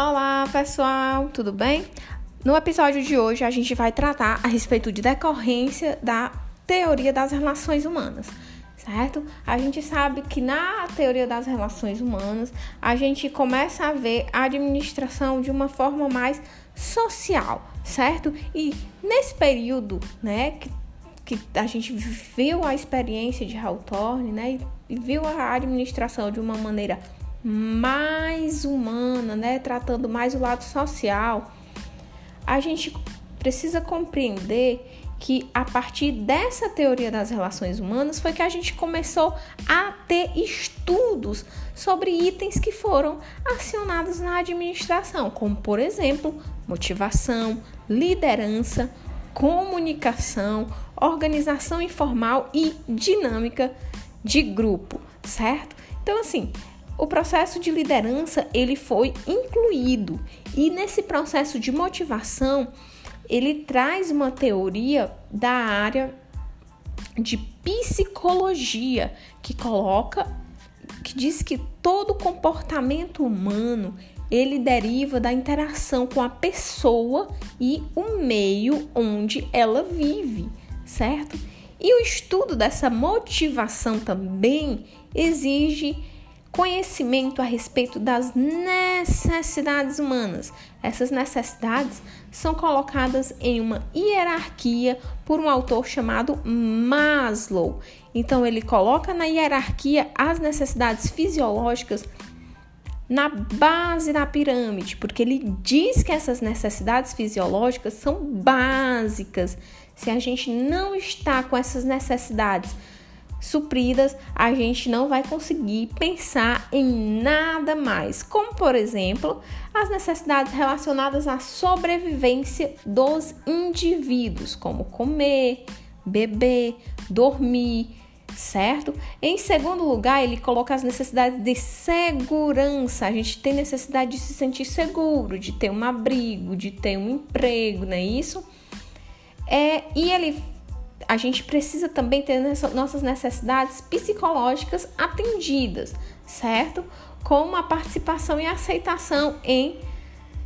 Olá, pessoal, tudo bem? No episódio de hoje, a gente vai tratar a respeito de decorrência da teoria das relações humanas, certo? A gente sabe que na teoria das relações humanas, a gente começa a ver a administração de uma forma mais social, certo? E nesse período, né, que, que a gente viu a experiência de Hawthorne, né, e viu a administração de uma maneira mais humana, né, tratando mais o lado social, a gente precisa compreender que a partir dessa teoria das relações humanas foi que a gente começou a ter estudos sobre itens que foram acionados na administração, como por exemplo, motivação, liderança, comunicação, organização informal e dinâmica de grupo, certo? Então assim, o processo de liderança ele foi incluído e nesse processo de motivação ele traz uma teoria da área de psicologia que coloca que diz que todo comportamento humano ele deriva da interação com a pessoa e o meio onde ela vive, certo? E o estudo dessa motivação também exige conhecimento a respeito das necessidades humanas. Essas necessidades são colocadas em uma hierarquia por um autor chamado Maslow. Então, ele coloca na hierarquia as necessidades fisiológicas na base da pirâmide, porque ele diz que essas necessidades fisiológicas são básicas. Se a gente não está com essas necessidades supridas, a gente não vai conseguir pensar em nada mais, como por exemplo, as necessidades relacionadas à sobrevivência dos indivíduos, como comer, beber, dormir, certo? Em segundo lugar, ele coloca as necessidades de segurança. A gente tem necessidade de se sentir seguro, de ter um abrigo, de ter um emprego, não é isso? É, e ele a gente precisa também ter nossas necessidades psicológicas atendidas, certo? Como a participação e aceitação em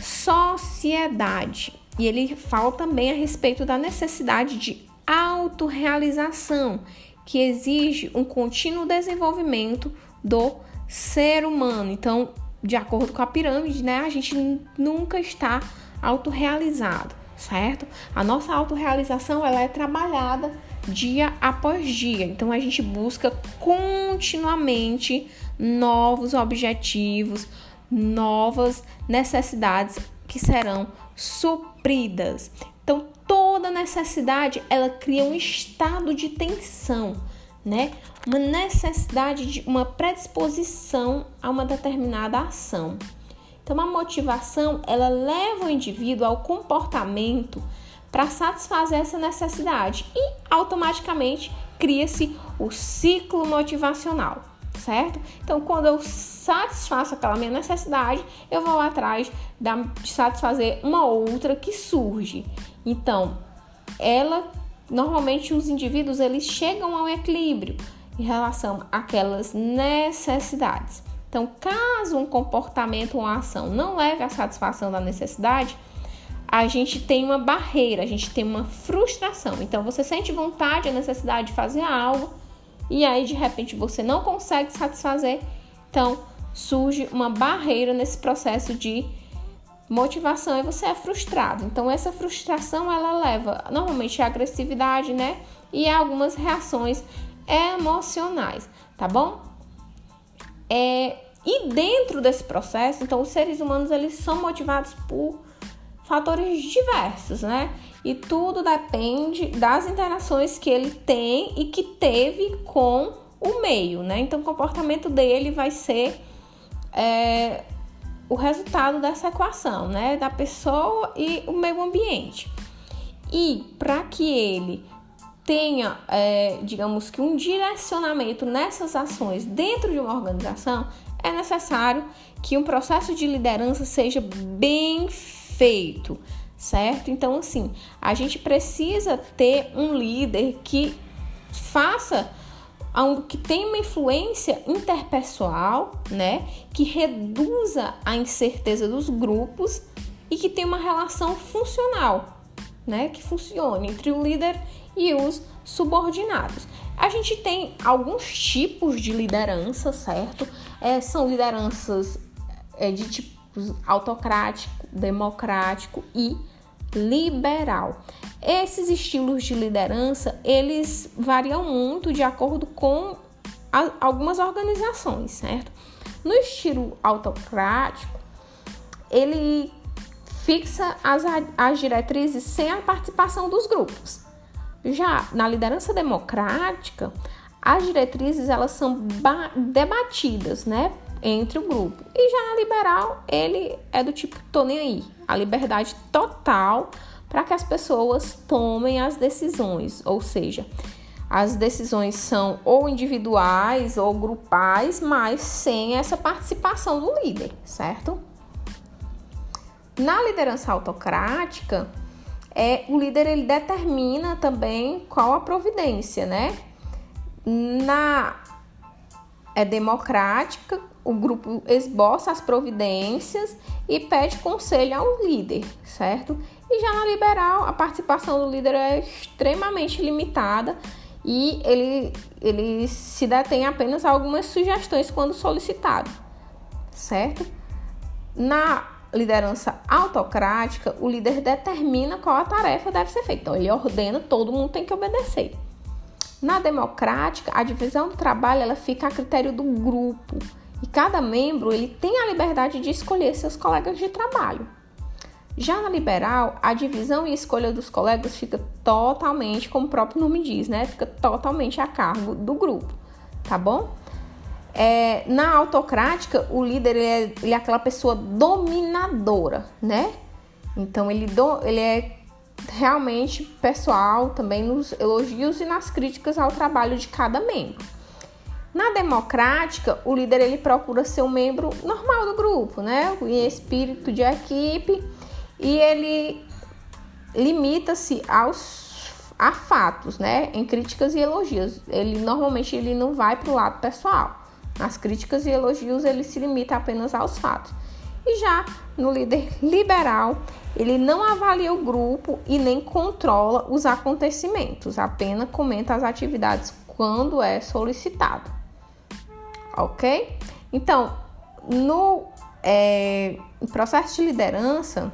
sociedade. E ele fala também a respeito da necessidade de autorrealização, que exige um contínuo desenvolvimento do ser humano. Então, de acordo com a pirâmide, né, a gente nunca está autorrealizado certo? A nossa autorrealização ela é trabalhada dia após dia. Então a gente busca continuamente novos objetivos, novas necessidades que serão supridas. Então toda necessidade ela cria um estado de tensão, né? Uma necessidade de uma predisposição a uma determinada ação. Então, a motivação ela leva o indivíduo ao comportamento para satisfazer essa necessidade e automaticamente cria-se o ciclo motivacional, certo? Então, quando eu satisfaço aquela minha necessidade, eu vou atrás de satisfazer uma outra que surge. Então, ela normalmente os indivíduos eles chegam ao equilíbrio em relação àquelas necessidades. Então, caso um comportamento ou uma ação não leve à satisfação da necessidade, a gente tem uma barreira, a gente tem uma frustração. Então, você sente vontade, a necessidade de fazer algo, e aí de repente você não consegue satisfazer, então surge uma barreira nesse processo de motivação e você é frustrado. Então, essa frustração ela leva normalmente à agressividade, né? E a algumas reações emocionais, tá bom? É, e dentro desse processo, então os seres humanos eles são motivados por fatores diversos, né? E tudo depende das interações que ele tem e que teve com o meio, né? Então o comportamento dele vai ser é, o resultado dessa equação, né? Da pessoa e o meio ambiente. E para que ele tenha, é, digamos que, um direcionamento nessas ações dentro de uma organização, é necessário que um processo de liderança seja bem feito, certo? Então, assim, a gente precisa ter um líder que faça que tem uma influência interpessoal, né, que reduza a incerteza dos grupos e que tem uma relação funcional, né, que funcione entre o líder e os subordinados. A gente tem alguns tipos de liderança, certo? É, são lideranças é, de tipos autocrático, democrático e liberal. Esses estilos de liderança, eles variam muito de acordo com a, algumas organizações, certo? No estilo autocrático, ele fixa as, as diretrizes sem a participação dos grupos. Já na liderança democrática, as diretrizes elas são debatidas, né, entre o grupo. E já na liberal, ele é do tipo tô nem aí, a liberdade total para que as pessoas tomem as decisões, ou seja, as decisões são ou individuais ou grupais, mas sem essa participação do líder, certo? Na liderança autocrática, é o líder ele determina também qual a providência, né? Na é democrática, o grupo esboça as providências e pede conselho ao líder, certo? E já na liberal, a participação do líder é extremamente limitada e ele, ele se detém apenas a algumas sugestões quando solicitado, certo? Na liderança autocrática, o líder determina qual a tarefa deve ser feita. Então, ele ordena, todo mundo tem que obedecer. Na democrática, a divisão do trabalho ela fica a critério do grupo e cada membro ele tem a liberdade de escolher seus colegas de trabalho. Já na liberal, a divisão e escolha dos colegas fica totalmente, como o próprio nome diz, né? Fica totalmente a cargo do grupo, tá bom? É, na autocrática, o líder ele é, ele é, aquela pessoa dominadora, né? Então ele, do, ele é realmente pessoal também nos elogios e nas críticas ao trabalho de cada membro. Na democrática, o líder ele procura ser um membro normal do grupo, né? Em espírito de equipe e ele limita-se aos a fatos, né? Em críticas e elogios. Ele normalmente ele não vai para o lado pessoal. Nas críticas e elogios ele se limita apenas aos fatos. E já no líder liberal, ele não avalia o grupo e nem controla os acontecimentos, apenas comenta as atividades quando é solicitado. Ok? Então, no é, processo de liderança,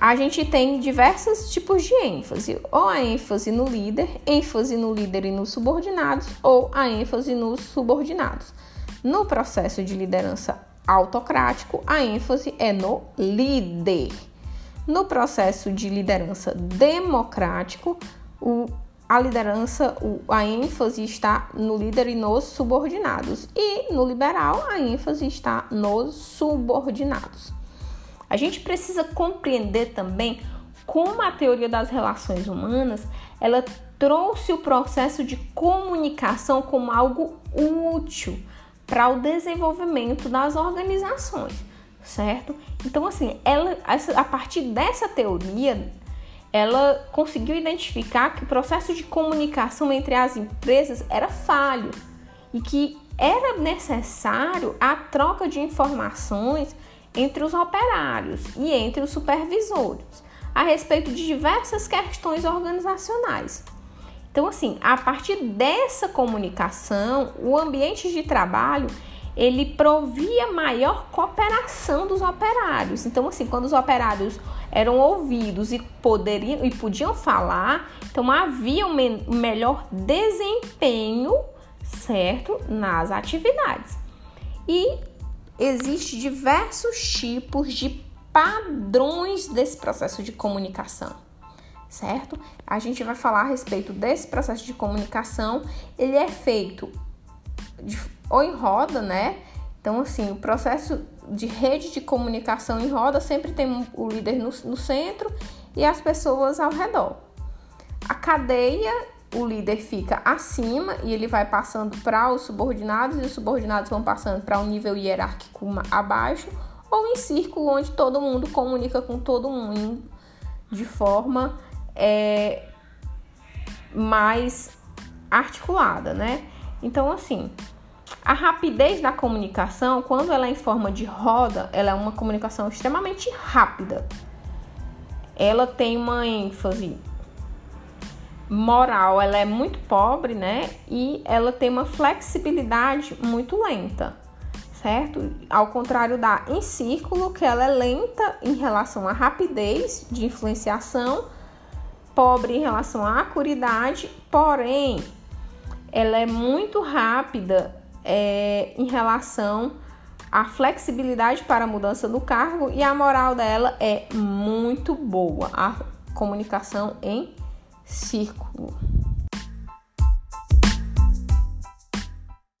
a gente tem diversos tipos de ênfase, ou a ênfase no líder, ênfase no líder e nos subordinados, ou a ênfase nos subordinados. No processo de liderança autocrático, a ênfase é no líder. No processo de liderança democrático, o, a liderança, o, a ênfase está no líder e nos subordinados. E no liberal, a ênfase está nos subordinados. A gente precisa compreender também como a teoria das relações humanas ela trouxe o processo de comunicação como algo útil para o desenvolvimento das organizações, certo? Então, assim, ela, a partir dessa teoria, ela conseguiu identificar que o processo de comunicação entre as empresas era falho e que era necessário a troca de informações entre os operários e entre os supervisores a respeito de diversas questões organizacionais. Então, assim, a partir dessa comunicação, o ambiente de trabalho ele provia maior cooperação dos operários. Então, assim, quando os operários eram ouvidos e poderiam e podiam falar, então havia um me melhor desempenho, certo, nas atividades. E Existem diversos tipos de padrões desse processo de comunicação, certo? A gente vai falar a respeito desse processo de comunicação. Ele é feito de, ou em roda, né? Então, assim, o processo de rede de comunicação em roda sempre tem o líder no, no centro e as pessoas ao redor. A cadeia o líder fica acima e ele vai passando para os subordinados e os subordinados vão passando para um nível hierárquico abaixo ou em círculo onde todo mundo comunica com todo mundo de forma é, mais articulada, né? Então, assim, a rapidez da comunicação, quando ela é em forma de roda, ela é uma comunicação extremamente rápida. Ela tem uma ênfase moral, ela é muito pobre, né? E ela tem uma flexibilidade muito lenta, certo? Ao contrário da em círculo, que ela é lenta em relação à rapidez de influenciação, pobre em relação à acuridade, porém ela é muito rápida é, em relação à flexibilidade para a mudança do cargo e a moral dela é muito boa. A comunicação em círculo.